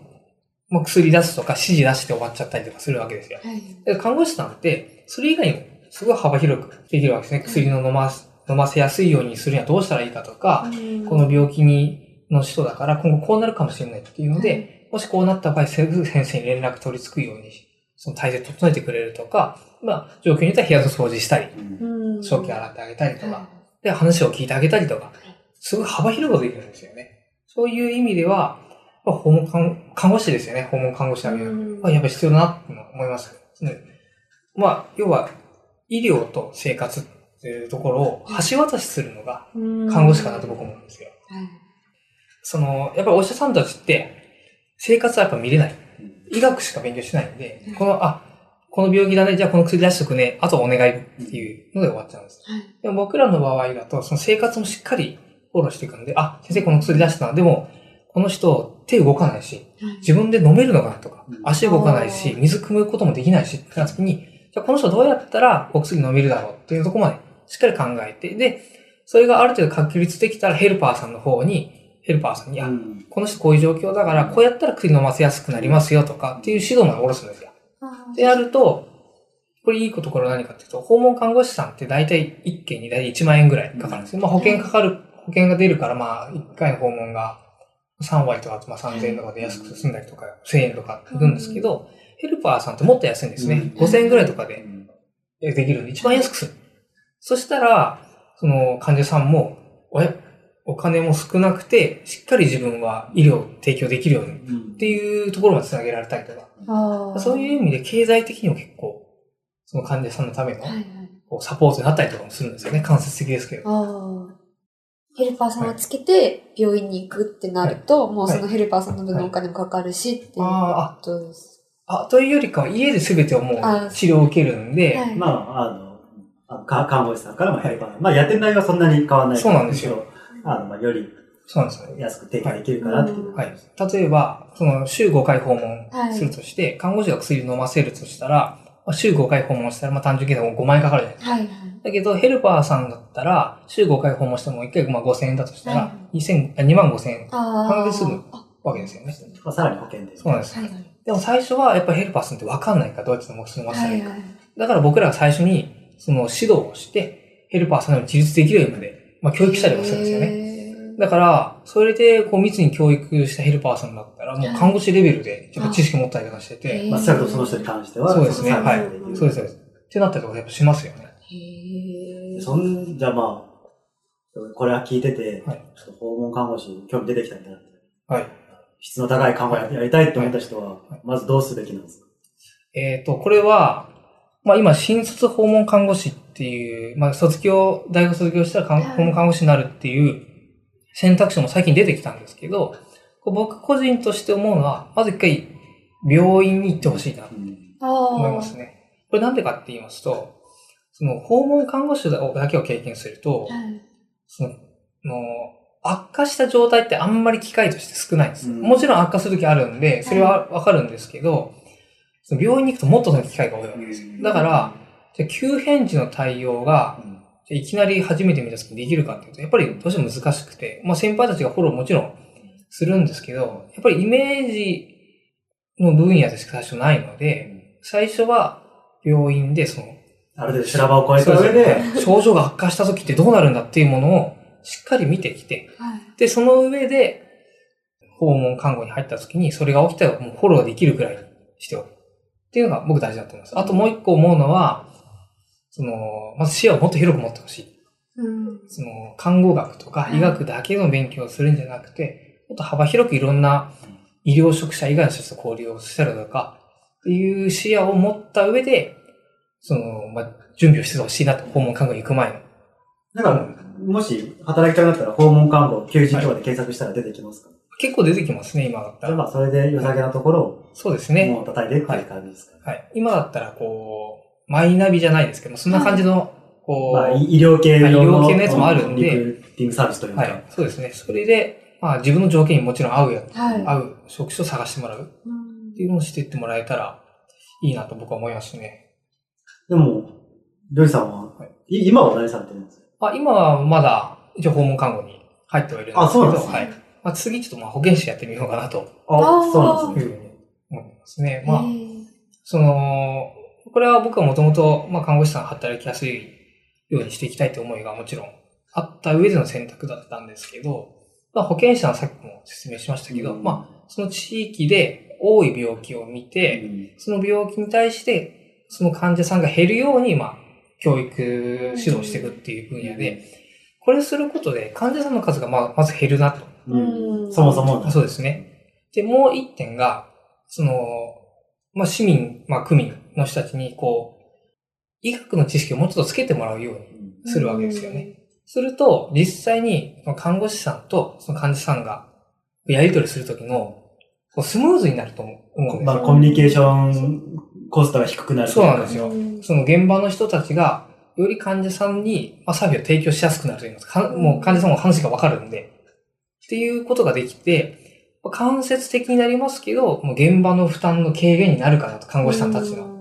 まあ、薬出すとか指示出して終わっちゃったりとかするわけですよ。はい。で看護師さんって、それ以外にもすごい幅広くできるわけですね。薬の飲ます、飲ませやすいようにするにはどうしたらいいかとか、この病気に、の人だから今後こうなるかもしれないっていうので、もしこうなった場合、すぐ先生に連絡取り付くように、その体制整えてくれるとか、まあ、状況によっては部屋の掃除したり、うん。食器洗ってあげたりとか、はで、話を聞いてあげたりとか、すごい幅広くできるんですよね。そういう意味では、まあ訪問看看護師ですよね。訪問看護師い。だけど、うんまあ、やっぱり必要だなって思いますね。まあ、要は、医療と生活っていうところを橋渡しするのがうん看護師かなと僕は思うんですよ。はい。その、やっぱりお医者さんたちって、生活はやっぱ見れない。医学しか勉強してないんで、この、あ、この病気だね、じゃあこの薬出しとくね、あとお願いっていうので終わっちゃうんです。はい。でも僕らの場合だと、その生活もしっかりフォローしていくんで、あ、先生この薬出したな。でも、この人手動かないし、はい。自分で飲めるのかなとかうん、足動かないあし、ー水汲むこともできないし、ってなった時に、じゃあこの人どうやったらお薬飲めるだろうっていうところまでしっかり考えて、で、それがある程度確立できたらヘルパーさんの方に、ヘルパーさんに、あ、うんこの人こういう状況だから、こうやったら薬飲ませやすくなりますよとかっていう指導まで下ろすんですよ。あでやると、これいいところは何かっていうと、訪問看護師さんって大体1件に大体1万円ぐらいかかるんですよ。まあ保険かかる、保険が出るからまあ1回の訪問が3割とかまあ3000円とかで安く済んだりとか1000円とかいくんですけど、ヘルパーさんってもっと安いんですね。うん5000円ぐらいとかでできるんで一番安くする。そしたら、その患者さんも、おやお金も少なくて、しっかり自分は医療を提供できるようにっうんていうところまで繋げられたりとか。そういう意味で経済的にも結構、その患者さんのためのはいはい。こうサポートになったりとかもするんですよね。間接的ですけど。ヘルパーさんをつけて病院に行くってなると、もうそのヘルパーさんの分のお金もかかるしっていうあことです。あ、というよりかは家で全てをもあう治療を受けるんで、はいまあ、あの、看護師さんからもヘルパー、まあ、やってる内容はそんなに変わらないそうなんですよ。あの、まあ、よりそうなんですよね。安く提供できるかなっていう。うんはい。例えば、その週5回訪問はいするとして、看護師が薬飲ませるとしたら、まあ週5回訪問したら、まあ単純計算5万円かかるじゃないですか。はいはい。だけど、ヘルパーさんだったら、週5回訪問しても1回まあ5000円だとしたはら、2000、あ2万5000円あ半額で済むあわけですよね。まあさらに保険で。そうなんです。はいはい。でも最初はやっぱヘルパーさんって分かんないからどうやって目標をしたらいいか。はいはい。だから僕らが最初に、その指導をして、ヘルパーさんの自立できるようにまで、まあ教育したりもするんですよね。ね。だから、それでこう密に教育したヘルパーさんだったら、もう看護師レベルでやっぱ知識持ったりとかしてて、まあ、その人に関しては、そうですねはいそうです、そうです。ってなったりとかやっぱしますよね。へーそんじゃあまあ、これは聞いてて、はいちょっと訪問看護師に興味出てきたみたいな。はい。質の高い看護ややりたいって思った人は、はいまずどうすべきなんですか？えっ、と、これは、まあ今、新卒訪問看護師っていう、まあ卒業、大学卒業したら看はい訪問看護師になるっていう選択肢も最近出てきたんですけど、こう僕個人として思うのは、まず一回、病院に行ってほしいなとうんああ。思いますね。これなんでかって言いますと、その訪問看護師だけを経験すると、はい。その、の悪化した状態ってあんまり機会として少ないんですよ。うんもちろん悪化する時あるんで、それはわかるんですけど、その病院に行くともっとその機会が多いわけですよ。だから、じゃあ急変時の対応が、じゃあいきなり初めて見た時にできるかっていうと、やっぱりどうしても難しくて、まあ先輩たちがフォローもちろんするんですけど、やっぱりイメージの分野でしか最初ないので、最初は病院でその、ある程度修羅場を越えた上で、症状が悪化した時ってどうなるんだっていうものをしっかり見てきて、はい。で、その上で、訪問看護に入った時に、それが起きたらもうフォローできるくらいにしておく。っていうのが僕大事だと思います。あともう一個思うのは、その、まず視野をもっと広く持ってほしい。うん。その、看護学とか医学だけの勉強をするんじゃなくて、もっと幅広くいろんな医療職者以外の人と交流をしたりとか、っていう視野を持った上で、その、まあ、準備をしてほしいなと、訪問看護に行く前の。だから、もし働きたくなったら訪問看護、求人とかで検索したら出てきますか、結構出てきますね、今だったら。まあ、それで良さげなところを、そうですね。もう叩いてっていう感じですか、はい。今だったら、こう、マイナビじゃないですけど、そんな感じの、こう、まあ、医医療系のまあ医療系のやつもあるんでティングサービスというか、はい。そうですね。それで、まあ自分の条件にもちろん合うやつ、はい。合う職種を探してもらううんっていうのをしていってもらえたらいいなと僕は思いますね。でも、ジョイさんは、はい今は何されてるんですか？まあ今はまだ一応訪問看護に入ってはいるんですけど、あそうなんですねはい。まあ次ちょっとまあ保健師やってみようかなとあそうなんですね。思ってますね。まあ、その、これは僕はもともと、まあ看護師さんが働きやすいようにしていきたいという思いがもちろんあった上での選択だったんですけど、まあ保健師さんはさっきも説明しましたけど、うんまあその地域で多い病気を見て、うんその病気に対して、その患者さんが減るように、まあ、教育指導していくっていう分野で、これすることで患者さんの数がまあまず減るなと。そもそも。そうですね。で、もう一点が、その、まあ市民、まあ区民の人たちに、こう、医学の知識をもうちょっとつけてもらうようにするわけですよね。すると、実際に、看護師さんとその患者さんがやり取りするときの、スムーズになると思うんですよ。まあ、コミュニケーションコストが低くなる。そうなんですようんその現場の人たちが、より患者さんに、まあ、サービスを提供しやすくなるといいますか、かもう患者さんも話がわかるんで、っていうことができて、まあ間接的になりますけど、もう現場の負担の軽減になるかなと、看護師さんたちの。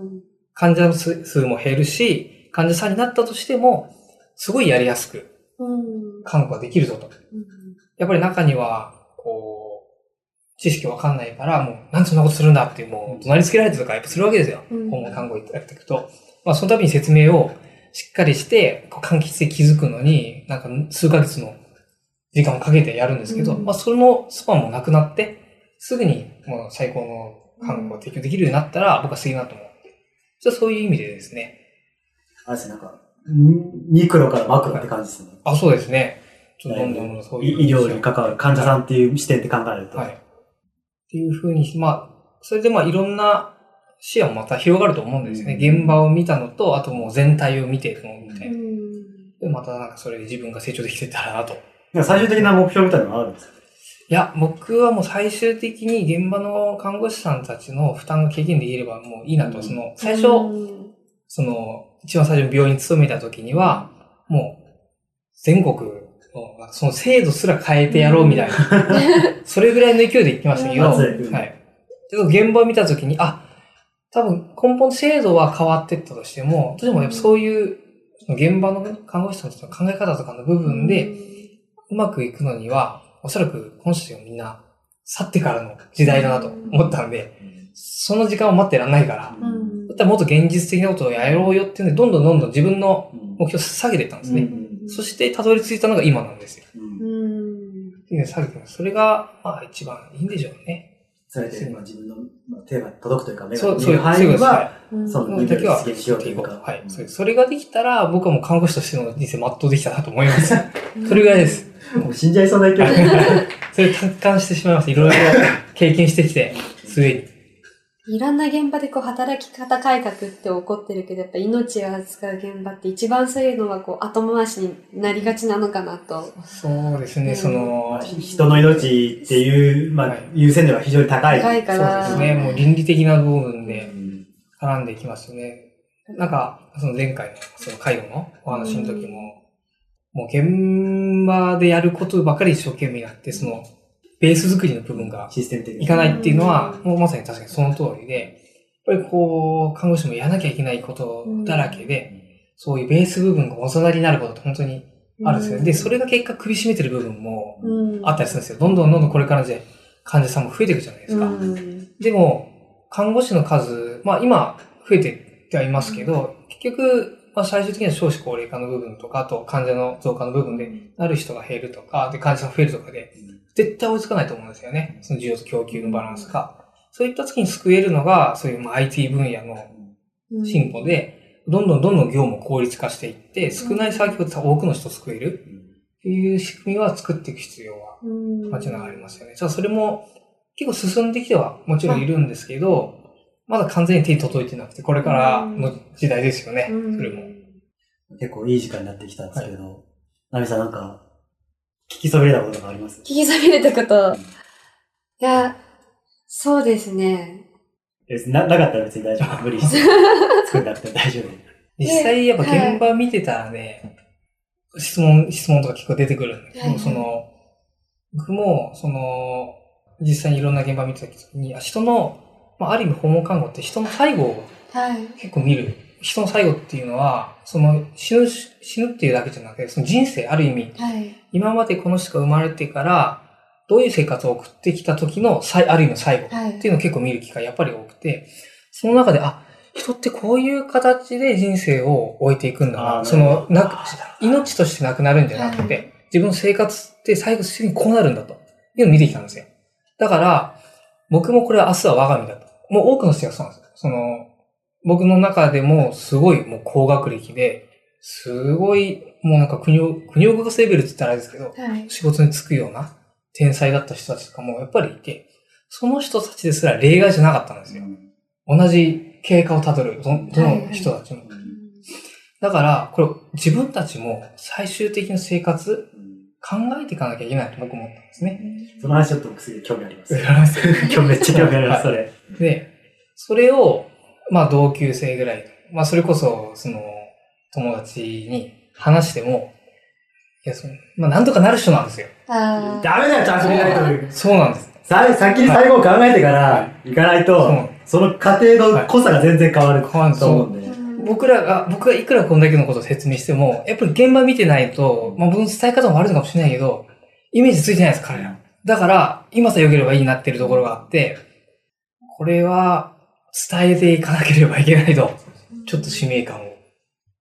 うん患者の数数も減るし、患者さんになったとしても、すごいやりやすくうん看護ができるぞと。やっぱり中には、こう、知識わかんないから、もう、なんでそんなことするんだっていう、もう、怒鳴りつけられてとか、やっぱするわけですよ。うん訪問看護やっていくと。まあ、その度に説明をしっかりして、こう柑橘で気づくのに、なんか数ヶ月の時間をかけてやるんですけど、うんまあ、そのスパンもなくなって、すぐにもう最高の看護を提供できるようになったら、僕はすげえなと思って。じゃあそういう意味でですね。あれですね、なんか、んミクロからマクロって感じですね。あ、そうですね。ちょっとどんどんそういう。医医療に関わる患者さんっていう視点で考えると。はい。っていうふうに、まあ、それでまあいろんな視野もまた広がると思うんですよね。現場を見たのと、あともう全体を見ていくのみたいな。で、またなんかそれで自分が成長できてたらなと。最終的な目標みたいなのはあるんですか？いや、僕はもう最終的に現場の看護師さんたちの負担が軽減できればもういいなと。うんその、最初、その、一番最初に病院に勤めた時には、もう、全国の、その制度すら変えてやろうみたいな。それぐらいの勢いで行きましたけど、はい。現場を見た時に、あ、多分根本制度は変わってったとしても、どうしてもやっぱそういう、現場の看護師さんたちの考え方とかの部分で、うまくいくのには、おそらくこの人たちがみんな去ってからの時代だなと思ったんで、その時間を待ってらんないから、うんだったらもっと現実的なことをやろうよっていうんで、どんどんどんどん自分の目標を下げていったんですね。そしてたどり着いたのが今なんですよ。うんっていうので下げてます。それが、まあ一番いいんでしょうね。それで、まあ、自分のまあ手が届くというか、目が見える範囲。は、うんその時は、実現しようというかはい。それそれができたら、僕はもう看護師としての人生全うできたなと思います。それぐらいです。もう死んじゃいそうな勢いで。それ達観してしまいます。いろいろ経験してきて、末に。いろんな現場でこう働き方改革って起こってるけど、やっぱ命を扱う現場って一番そういうのがこう後回しになりがちなのかなと。そうですね、うんその、人の命っていう、まあはい、優先度が非常に高い。高いかそうら。ですね、もう倫理的な部分うでん絡んできますよね。なんか、その前回のその介護のお話の時も、もう現場でやることばかり一生懸命やって、その、ベース作りの部分がシステム的に。いかないっていうのは、もうまさに確かにその通りで、やっぱりこう、看護師もやらなきゃいけないことだらけで、そういうベース部分がおざなりになることって本当にあるんですよね。で、それが結果首絞めてる部分もうんあったりするんですよ。どんどんどんどんこれからの時代、患者さんも増えていくじゃないですか。うんでも、看護師の数、まあ今増えてってはいますけど、結局、まあ最終的には少子高齢化の部分とか、あと患者の増加の部分で、なる人が減るとか、で患者さんが増えるとかで、絶対追いつかないと思うんですよね。その需要と供給のバランスが。そういった時に救えるのが、そういうまあ IT 分野のうん進歩で、どんどんどんどん業務を効率化していって、少ない作業で多くの人を救えるっていう仕組みは作っていく必要はうん間違いありますよね。じゃあそれも結構進んできてはもちろんいるんですけど、まだ完全に手に届いてなくて、これからの時代ですよね。うんそれも。結構いい時間になってきたんですけど、ナミさんなんか、聞きそびれたこととかあります？聞きそびれたこと。いや、そうですね。えななかったら別に大丈夫。無理して。作んなくても大丈夫。実際やっぱ現場見てたらね、質問、質問とか結構出てくるんだけど、はいはいその、僕も、その、実際にいろんな現場見てた時に、あ人の、まあ、ある意味訪問看護って人の最後をはい。結構見る。人の最後っていうのは、その死ぬ、死ぬっていうだけじゃなくて、その人生、ある意味、はい。今までこの人が生まれてから、どういう生活を送ってきた時の最、ある意味の最後はいっていうのを結構見る機会やっぱり多くて、その中で、あ、人ってこういう形で人生を終えていくんだな。その、なくあ命としてなくなるんじゃなくて、は自分の生活って最後的にこうなるんだというのを見てきたんですよ。だから、僕もこれは明日は我が身だと。もう多くの人がそうなんですよ。その、僕の中でもすごいもう高学歴で、すごいもうなんか国を、国を動かすレベルって言ったらあれですけど、はい。仕事に就くような天才だった人たちとかもやっぱりいて、その人たちですら例外じゃなかったんですよ。同じ経過をたどる、どどの人たちも。だから、これ自分たちも最終的な生活考えていかなきゃいけないと僕思ったんですね。その話ちょっと僕すげえ興味あります。わかります今日めっちゃ興味あります、そはれ。で、それを、まあ同級生ぐらい、まあそれこそ、その、友達に話しても、いや、その、まあなんとかなる人なんですよ。ダメだよ、ちゃんと見ないと。そうなんです。さ先に最後を考えてから行かないそう。と、その過程の濃さが全然変わる変わると思うんで。う。ん。僕らが、僕がいくらこんだけのことを説明しても、やっぱり現場見てないと、まあ僕の伝え方も悪いのかもしれないけど、イメージついてないです、彼ら。だから、今さえ良ければいいなってるところがあって、これは伝えていかなければいけないと、ちょっと使命感を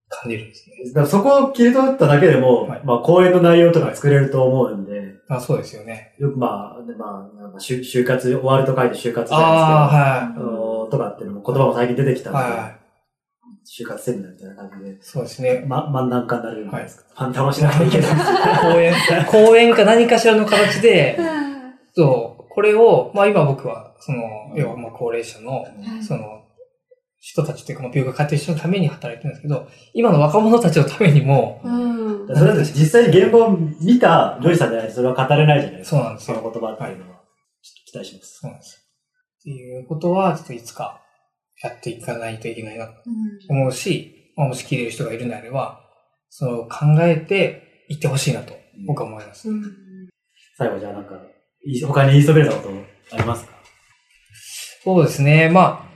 感じるんですね。だからそこを切り取っただけでも、はいまあ講演の内容とか作れると思うんで、あそうですよね。よくまあ、でまあ、なんか就就活、終わると書いて就活じゃああ、ないですけど、はあのとかっていうのも言葉も最近出てきたい。ので、は就活セミナーみたいな感じで、い。そうですね。ま、漫談家になれるんじゃないですか。ファン楽しなきゃいけない。講演、講演か何かしらの形で、そう、これを、まあ今僕は、その、要はまあ高齢者の、その、人たちというか、まあ病気抱えた人のために働いてるんですけど、今の若者たちのためにも、うん。それ実際に現場を見たジョイさんじゃないとそれは語れないじゃないですか。そうなんですよその言葉っていうのは。ちょっと期待します。そうなんですよ。っていうことは、ちょっといつかやっていかないといけないなとうん思うし、まあ、もし聞いてる人がいるんであれば、その考えていってほしいなと僕は思います。うん最後じゃあなんか、い他に言いそびれたことありますか？そうですね。まあ、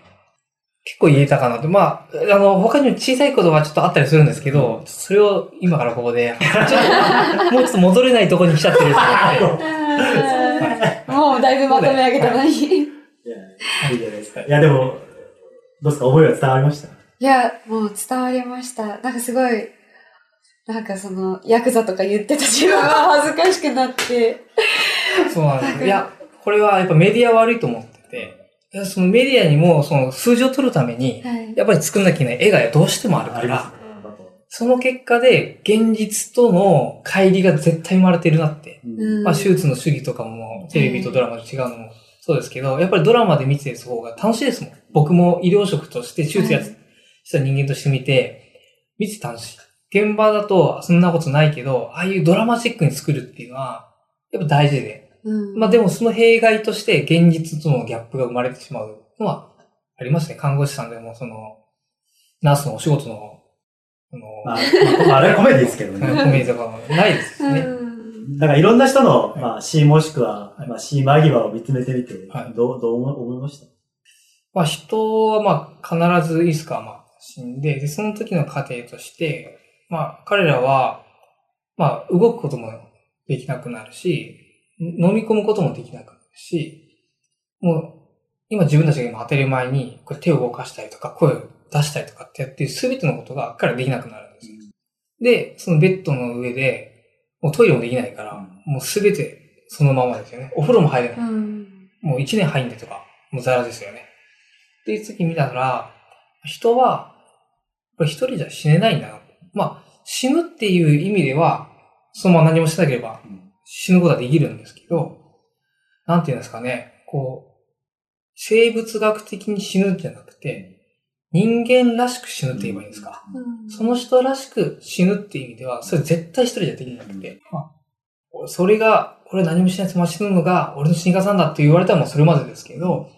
結構言えたかなと。まあ、あの、他にも小さいことはちょっとあったりするんですけど、それを今からここで、ちょっと、もうちょっと戻れないところに来ちゃってると思って。あー もうだいぶまとめ上げたのに。いや、いいじゃないですか。いや、でも、どうですか？思いは伝わりました？いや、もう伝わりました。なんかすごい、なんかその、ヤクザとか言ってた自分は恥ずかしくなって。そうなんです。いや、これはやっぱメディア悪いと思ってて、いやそのメディアにもその数字を取るために、はい。やっぱり作んなきゃいけない絵がどうしてもあるから。その結果で現実との乖離が絶対生まれてるなって。うんまあ、手術の主義とかも、テレビとドラマと違うのもそうですけど、やっぱりドラマで見てる方が楽しいですもん。僕も医療職として手術やはいした人間として見て、見て楽しい。現場だとそんなことないけど、ああいうドラマチックに作るっていうのは、やっぱ大事で。うん。まあでもその弊害として現実とのギャップが生まれてしまうのはありますね。看護師さんでもその、ナースのお仕事の、あの、まあ、まああれはコメディですけどコね。メディとかもないですしね。うんだからいろんな人の、はいまあ、死もしくは、はいまあ、死間際を見つめてみて、はいどう、どう思思いました？まあ人はまあ必ずいつかまあ死んで、で、その時の過程として、まあ彼らは、まあ動くこともできなくなるし、飲み込むこともできなくなるし、もう今自分たちが今当たり前にこれ手を動かしたりとか声を出したりとかってやってる全てのことが彼らできなくなるんですよ。で、そのベッドの上で、もうトイレもできないから、もう全てそのままですよね。お風呂も入れない。うん。もう一年入んでとか、もうザラですよね。っていう時見たら、人は、これ一人じゃ死ねないんだな。まあ、死ぬっていう意味では、そのまま何もしなければ死ぬことはできるんですけど、なんていうんですかね、こう、生物学的に死ぬんじゃなくて、人間らしく死ぬって言えばいいんですか。うんその人らしく死ぬっていう意味では、それ絶対一人じゃできなくて、まあそれが、俺何もしないつもり死ぬのが、俺の死に方なんだって言われたらもうそれまでですけど、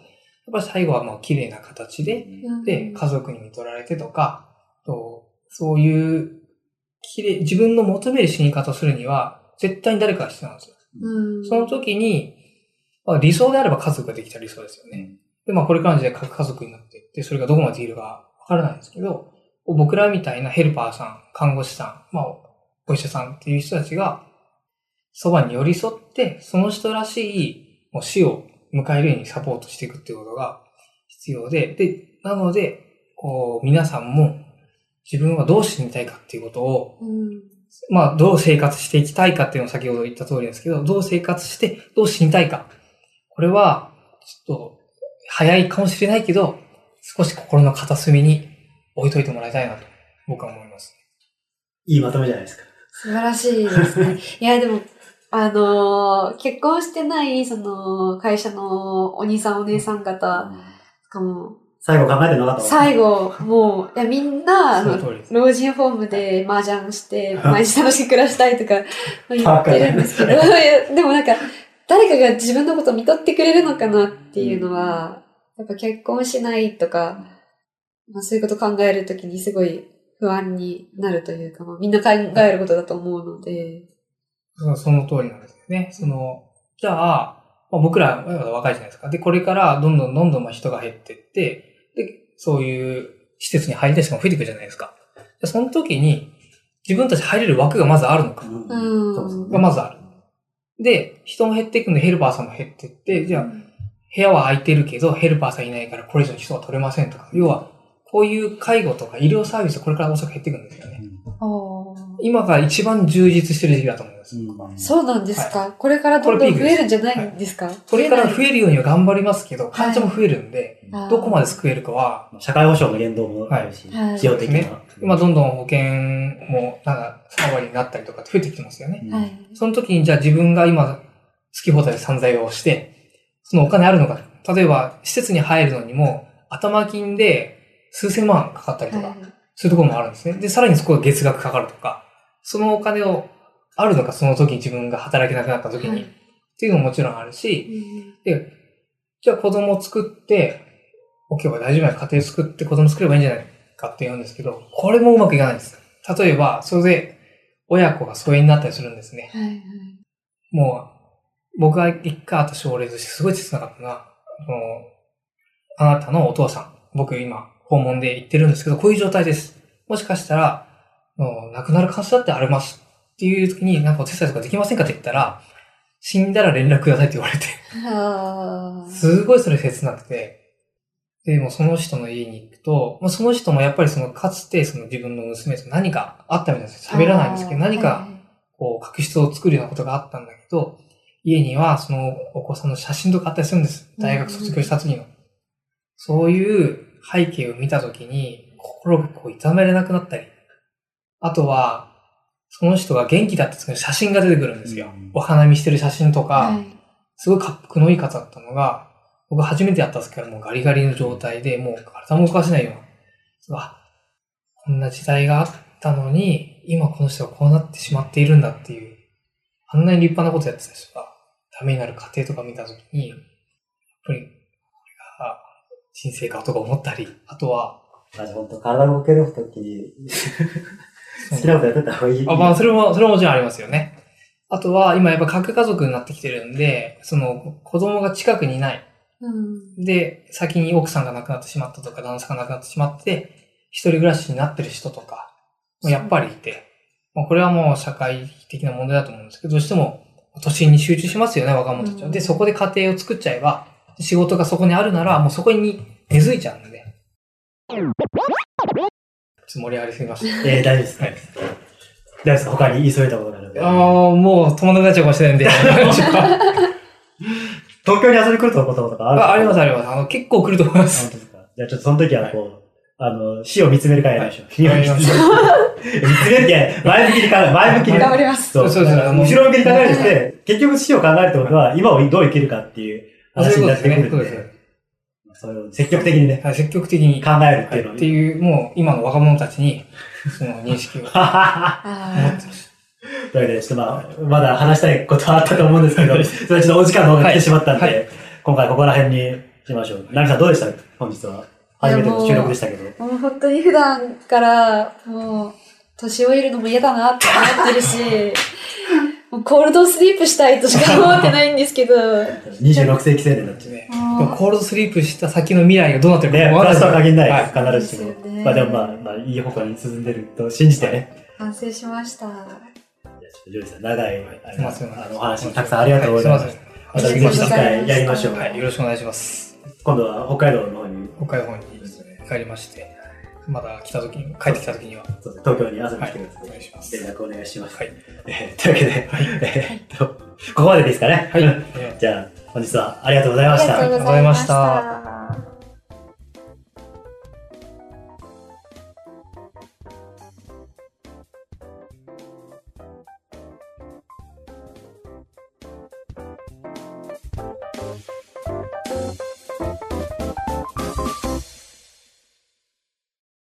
やっぱり最後はもう綺麗な形で、で、家族に見取られてとか、とそういう、綺麗、自分の求める死に方をするには、絶対に誰かが必要なんですよ。うん。その時に、まあ、理想であれば家族ができたら理想ですよね。で、まあこれからの時代核家族になっていって、それがどこまでできるかわからないですけど、僕らみたいなヘルパーさん、看護師さん、まあ、お医者さんっていう人たちが、そばに寄り添って、その人らしいもう死を迎えるようにサポートしていくっていうことが必要で、で、なので、こう、皆さんも自分はどう死にたいかっていうことを、うん。まあ、どう生活していきたいかっていうのを先ほど言った通りですけど、どう生活して、どう死にたいか。これは、ちょっと、早いかもしれないけど、少し心の片隅に置いといてもらいたいなと、僕は思います。いいまとめじゃないですか。素晴らしいですね。いや、でも、あのー結婚してない、その、会社のお兄さんお姉さん方とかも、最後考えてなかった最後、もう、いや、みんな、あの。老人ホームで麻雀して、毎日楽しく暮らしたいとか 言ってるんですけど、でもなんか、誰かが自分のことを見とってくれるのかなっていうのは、やっぱ結婚しないとか、まあ、そういうこと考えるときにすごい不安になるというか、まあ、みんな考えることだと思うので、そその通りなんですよね。その、じゃあ、まあ、僕らまだ若いじゃないですか。で、これからどんどんどんどんまあ人が減っていって、で、そういう施設に入りたい人が増えていくじゃないですか。でその時に、自分たち入れる枠がまずあるのか。うんがまずある。で、人も減っていくんでヘルパーさんも減っていって、じゃあ、部屋は空いてるけど、ヘルパーさんいないからこれ以上人は取れませんとか。要は、こういう介護とか医療サービスこれから大阪減っていくんですよね。今が一番充実してる時期だと思います。そうなんですか、これからどんどん増えるんじゃないんですか？これから増ええるようには頑張りますけど、患者も増えるんで、ないどこまで救えるかは、社会保障の言動もあるし、はい費用的ねな。今どんどん保険も、なんか、3割になったりとかって増えてきてますよね。うんはい。その時にじゃあ自分が今、好き放題で散財をして、そのお金あるのか。例えば、施設に入るのにも、頭金で数千万かかったりとか、はいそういうところもあるんですね。で、さらにそこが月額かかるとか、そのお金を、あるのか、その時に自分が働けなくなった時に、はいっていうのももちろんあるし、うんで、じゃあ子供を作って、おけば大丈夫な家庭作って子供作ればいいんじゃないかって言うんですけど、これもうまくいかないです。例えば、それで、親子が疎遠になったりするんですね。はいはい。もう、僕が一回あった症例としてすごい切なかったな。あの、あなたのお父さん、僕今、訪問で行ってるんですけど、こういう状態です。もしかしたら、もう亡くなる可能性だってあります。っていう時に、なんかお手伝いとかできませんかって言ったら、死んだら連絡くださいって言われて、すごいそれ切なくて、でもその人の家に行くと、まあ、その人もやっぱりそのかつてその自分の娘と何かあったみたいです。喋らないんですけど、何かはいこう、確執を作るようなことがあったんだけど、家にはそのお子さんの写真とかあったりするんです。大学卒業した時の。そういう背景を見た時に、心がこう痛めれなくなったり、あとは、その人が元気だった時の写真が出てくるんですよ。うんお花見してる写真とか、はいすごい格好のいい方だったのが、僕初めてやったんですけど、もうガリガリの状態で、もう体も動かせないような。うわこんな時代があったのに、今この人がこうなってしまっているんだっていう、あんなに立派なことやってた人が、ダメになる過程とか見たときに、やっぱり、人生かとか思ったり、あとは、まじ本当体動けるときに、好きなことやってた方がいい。あ、まあ、それも、それももちろんありますよね。あとは、今やっぱ核家族になってきてるんで、その、子供が近くにいない。うんで、先に奥さんが亡くなってしまったとか、旦那さんが亡くなってしまって、一人暮らしになってる人とか、もやっぱりいて、まあ、これはもう社会的な問題だと思うんですけど、どうしても都心に集中しますよね、若者たちは。うんで、そこで家庭を作っちゃえば、仕事がそこにあるなら、もうそこに根付いちゃうんで。ちょっと盛り上がりすぎました。えー、大丈夫ですかはい大丈夫ですか？他に言い添えたことがある。ああ、もう止まらなっちゃうかもしれないんで。東京に遊びに来るとことかあるああります、あります。あの、結構来ると思いまあす。本当ですか？じゃあちょっとその時はこう、あの、死を見つめる会やりましょう。死をやりましょう見つめって、前向きに考え、前向きに。頑張ります。そうそうですねあの後ろ向きに考えるって、結局死を考えるってことは、今をどう生きるかっていう話になってくるんですねで、それを積極的にね、はい、積極的に。考えるっていうのをはいっていう、もう今の若者たちに、その認識を持ってあます。というわけで、ちょっとまあ、まだ話したいことはあったと思うんですけど、それちょっとお時間の方が来てしまったんで、はいは今回ここら辺にしましょう。ナミさんどうでした？本日は。初めての収録でしたけど。ーもう本当に普段から、もう、年老いるのも嫌だなって思ってるし、コールドスリープしたいとしか思ってないんですけど、26世紀青年になっちゃう。ね、コールドスリープした先の未来がどうなってるかね、プわからラスとは限らはないです、必ずしも。ねまあでもまあ、まあ、いい方向に進んでると信じてね。反省しました。じゃあちょっとジョージさん、長い、あのお話たくさんありがとうございます。ま。た次の機会やりましょう。はい、よろしくお願いします。今度は北海道の方に、北海道の方に帰りまして、まだ来た時に、帰ってきた時には、そうです東京に遊びにはい来てください。お願いします連絡お願いします。はい。えーというわけで、えーっと、ここまでですかね。はいうん じゃあ、本日はありがとうございました。ありがとうございました。